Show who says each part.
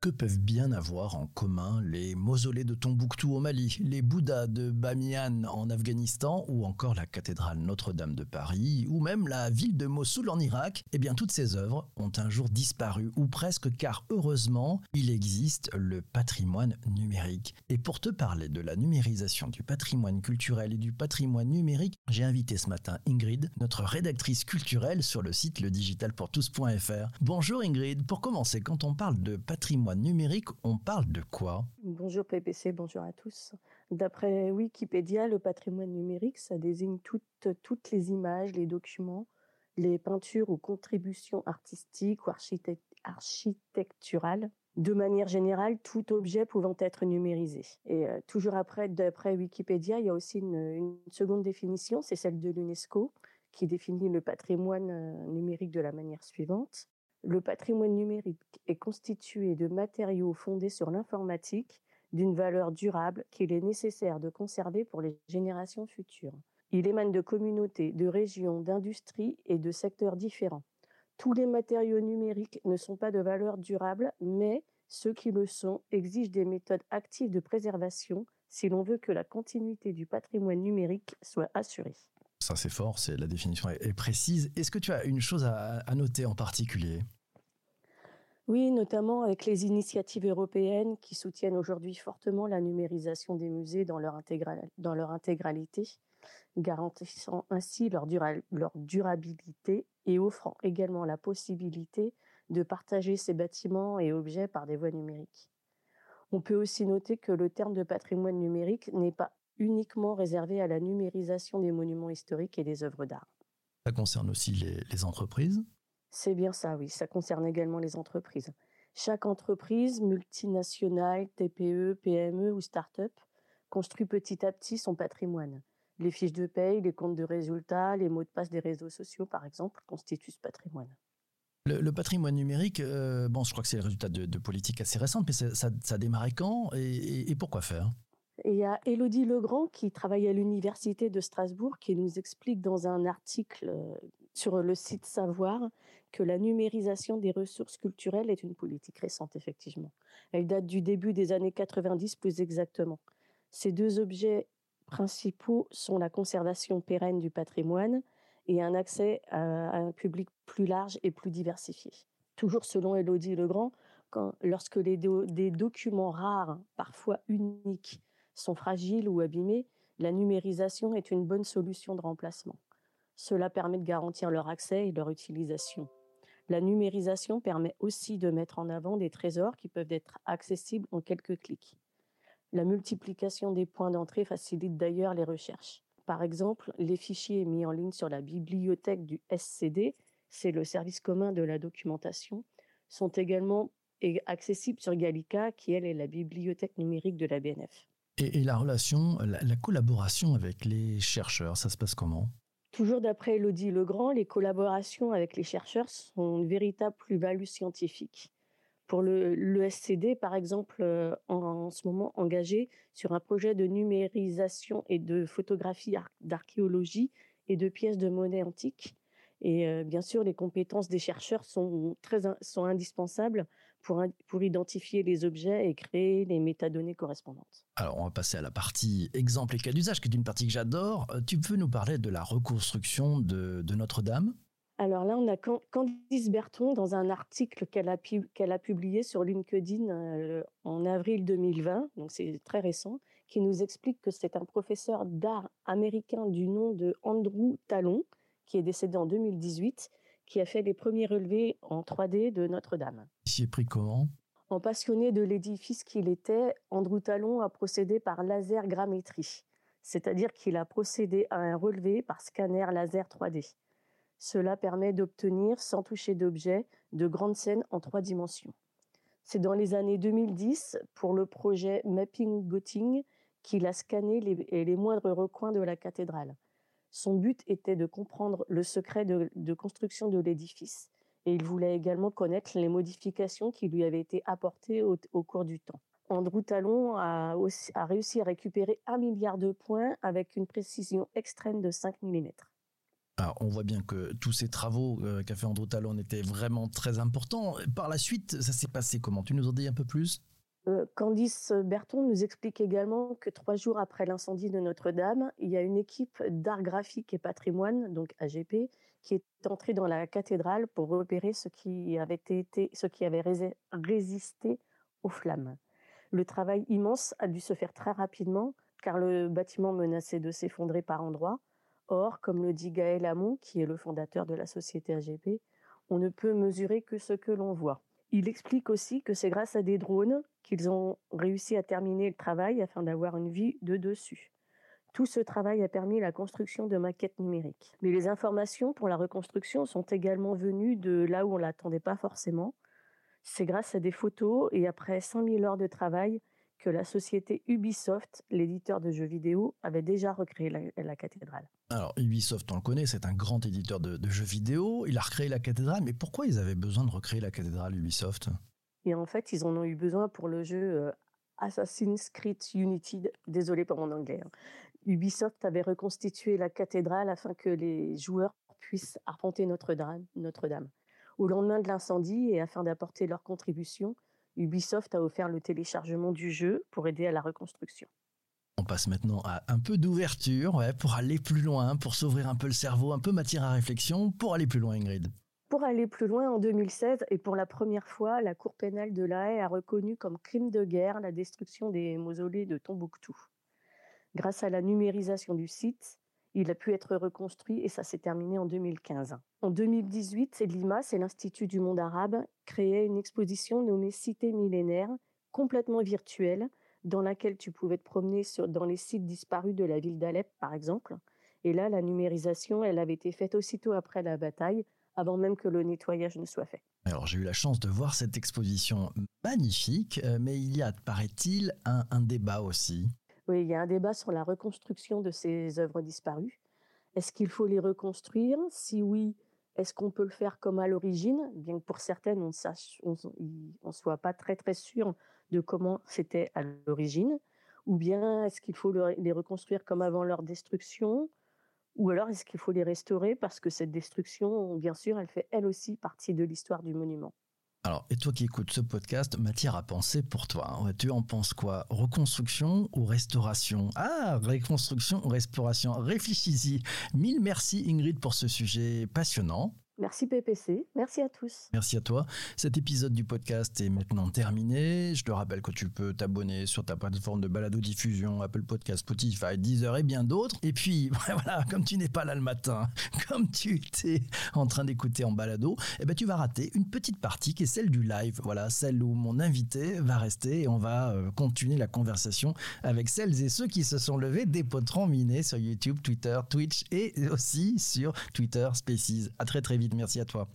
Speaker 1: Que peuvent bien avoir en commun les mausolées de Tombouctou au Mali, les Bouddhas de Bamiyan en Afghanistan ou encore la cathédrale Notre-Dame de Paris ou même la ville de Mossoul en Irak? Eh bien toutes ces œuvres ont un jour disparu ou presque car heureusement il existe le patrimoine numérique. Et pour te parler de la numérisation du patrimoine culturel et du patrimoine numérique, j'ai invité ce matin Ingrid, notre rédactrice culturelle sur le site ledigitalpourtous.fr. Bonjour Ingrid, pour commencer quand on parle de patrimoine numérique, on parle de quoi?
Speaker 2: Bonjour PPC, bonjour à tous. D'après Wikipédia, le patrimoine numérique, ça désigne toutes, les images, les documents, les peintures ou contributions artistiques ou architecturales de manière générale, tout objet pouvant être numérisé. Et euh, toujours après, d'après Wikipédia, il y a aussi une, une seconde définition, c'est celle de l'UNESCO, qui définit le patrimoine euh, numérique de la manière suivante. Le patrimoine numérique est constitué de matériaux fondés sur l'informatique d'une valeur durable qu'il est nécessaire de conserver pour les générations futures. Il émane de communautés, de régions, d'industries et de secteurs différents. Tous les matériaux numériques ne sont pas de valeur durable, mais ceux qui le sont exigent des méthodes actives de préservation si l'on veut que la continuité du patrimoine numérique soit assurée.
Speaker 1: Ça c'est fort, c'est la définition est, précise. Est-ce que tu as une chose à, noter en particulier?
Speaker 2: Oui, notamment avec les initiatives européennes qui soutiennent aujourd'hui fortement la numérisation des musées dans leur, dans leur intégralité, garantissant ainsi leur, leur durabilité et offrant également la possibilité de partager ces bâtiments et objets par des voies numériques. On peut aussi noter que le terme de patrimoine numérique n'est pas uniquement réservé à la numérisation des monuments historiques et des œuvres d'art.
Speaker 1: Ça concerne aussi les, les entreprises?
Speaker 2: C'est bien ça, oui. Ça concerne également les entreprises. Chaque entreprise, multinationale, TPE, PME ou start-up, construit petit à petit son patrimoine. Les fiches de paye, les comptes de résultats, les mots de passe des réseaux sociaux, par exemple, constituent ce patrimoine.
Speaker 1: Le, patrimoine numérique, euh, bon, je crois que c'est le résultat de, politiques assez récentes, mais ça, ça, ça démarrait quand? Et, et pourquoi faire?
Speaker 2: Il y a Elodie Legrand qui travaille à l'université de Strasbourg qui nous explique dans un article euh, sur le site Savoir que la numérisation des ressources culturelles est une politique récente, effectivement. Elle date du début des années 90 plus exactement. Ces deux objets principaux sont la conservation pérenne du patrimoine et un accès à un public plus large et plus diversifié. Toujours selon Elodie Legrand, lorsque des documents rares, parfois uniques, sont fragiles ou abîmés, la numérisation est une bonne solution de remplacement. Cela permet de garantir leur accès et leur utilisation. La numérisation permet aussi de mettre en avant des trésors qui peuvent être accessibles en quelques clics. La multiplication des points d'entrée facilite d'ailleurs les recherches. Par exemple, les fichiers mis en ligne sur la bibliothèque du SCD, c'est le service commun de la documentation, sont également accessibles sur Gallica, qui elle est la bibliothèque numérique de la BNF.
Speaker 1: Et, la relation, la, collaboration avec les chercheurs, ça se passe comment?
Speaker 2: Toujours d'après Elodie Legrand, les collaborations avec les chercheurs sont une véritable plus-value scientifique. Pour le, SCD, par exemple, euh, en, ce moment engagé sur un projet de numérisation et de photographie d'archéologie et de pièces de monnaie antiques, et euh, bien sûr, les compétences des chercheurs sont, très, sont indispensables pour, pour identifier les objets et créer les métadonnées correspondantes.
Speaker 1: Alors, on va passer à la partie exemple et cas d'usage, qui est une partie que j'adore. Euh, tu peux nous parler de la reconstruction de, de Notre-Dame?
Speaker 2: Alors là, on a Candice Berton dans un article qu'elle a, a publié sur LinkedIn euh, en avril 2020, donc c'est très récent, qui nous explique que c'est un professeur d'art américain du nom de Andrew Talon, qui est décédé en 2018, qui a fait les premiers relevés en 3D de Notre-Dame.
Speaker 1: S'y
Speaker 2: En passionné de l'édifice qu'il était, Andrew Talon a procédé par laser grammétrie, c'est-à-dire qu'il a procédé à un relevé par scanner laser 3D. Cela permet d'obtenir, sans toucher d'objet, de grandes scènes en trois dimensions. C'est dans les années 2010, pour le projet Mapping Gotting, qu'il a scanné les moindres recoins de la cathédrale. Son but était de comprendre le secret de, construction de l'édifice et il voulait également connaître les modifications qui lui avaient été apportées au, cours du temps. Andrew Talon a, réussi à récupérer un milliard de points avec une précision extrême de 5 mm.
Speaker 1: On voit bien que tous ces travaux euh, qu'a fait Andrew Talon étaient vraiment très importants. Par la suite, ça s'est passé comment? Tu nous en dis un peu plus?
Speaker 2: Candice Berton nous explique également que trois jours après l'incendie de Notre-Dame, il y a une équipe d'art graphique et patrimoine, donc AGP, qui est entrée dans la cathédrale pour repérer ce qui avait, été, ce qui avait résisté aux flammes. Le travail immense a dû se faire très rapidement car le bâtiment menaçait de s'effondrer par endroits. Or, comme le dit Gaël Hamon, qui est le fondateur de la société AGP, on ne peut mesurer que ce que l'on voit. Il explique aussi que c'est grâce à des drones qu'ils ont réussi à terminer le travail afin d'avoir une vue de dessus. Tout ce travail a permis la construction de maquettes numériques. Mais les informations pour la reconstruction sont également venues de là où on ne l'attendait pas forcément. C'est grâce à des photos et après 5000 heures de travail que la société Ubisoft, l'éditeur de jeux vidéo, avait déjà recréé la, cathédrale.
Speaker 1: Alors Ubisoft, on le connaît, c'est un grand éditeur de, jeux vidéo. Il a recréé la cathédrale, mais pourquoi ils avaient besoin de recréer la cathédrale Ubisoft?
Speaker 2: Et en fait, ils en ont eu besoin pour le jeu euh, Assassin's Creed Unity. Désolé pour mon anglais. Hein. Ubisoft avait reconstitué la cathédrale afin que les joueurs puissent arpenter Notre-Dame. Notre-Dame. Au lendemain de l'incendie et afin d'apporter leur contribution, Ubisoft a offert le téléchargement du jeu pour aider à la reconstruction.
Speaker 1: On passe maintenant à un peu d'ouverture pour aller plus loin, pour s'ouvrir un peu le cerveau, un peu matière à réflexion, pour aller plus loin Ingrid.
Speaker 2: Pour aller plus loin, en 2016, et pour la première fois, la Cour pénale de La Haye a reconnu comme crime de guerre la destruction des mausolées de Tombouctou. Grâce à la numérisation du site, il a pu être reconstruit et ça s'est terminé en 2015. En 2018, l'IMAS et l'Institut du monde arabe créaient une exposition nommée Cité millénaire, complètement virtuelle, dans laquelle tu pouvais te promener dans les sites disparus de la ville d'Alep, par exemple. Et là, la numérisation, elle avait été faite aussitôt après la bataille, avant même que le nettoyage ne soit fait.
Speaker 1: Alors j'ai eu la chance de voir cette exposition magnifique, euh, mais il y a, paraît-il, un débat aussi.
Speaker 2: Oui, il y a un débat sur la reconstruction de ces œuvres disparues. Est-ce qu'il faut les reconstruire? Si oui, est-ce qu'on peut le faire comme à l'origine? Bien que pour certaines, on ne soit pas très très sûr de comment c'était à l'origine. Ou bien est-ce qu'il faut les reconstruire comme avant leur destruction? Ou alors est-ce qu'il faut les restaurer? Parce que cette destruction, bien sûr, elle fait elle aussi partie de l'histoire du monument
Speaker 1: alors, et toi qui écoutes ce podcast, matière à penser pour toi. Tu en penses quoi? Reconstruction ou restauration? Ah, reconstruction ou restauration Réfléchis-y. Mille merci Ingrid pour ce sujet passionnant.
Speaker 2: Merci PPC, merci à tous.
Speaker 1: Merci à toi. Cet épisode du podcast est maintenant terminé. Je te rappelle que tu peux t'abonner sur ta plateforme de balado diffusion, Apple Podcast, Spotify, Deezer et bien d'autres. Et puis voilà, comme tu n'es pas là le matin, comme tu étais en train d'écouter en balado, eh ben tu vas rater une petite partie qui est celle du live. Voilà, celle où mon invité va rester et on va euh, continuer la conversation avec celles et ceux qui se sont levés des potrons minés sur YouTube, Twitter, Twitch et aussi sur Twitter Spaces. À très très vite. Merci à toi.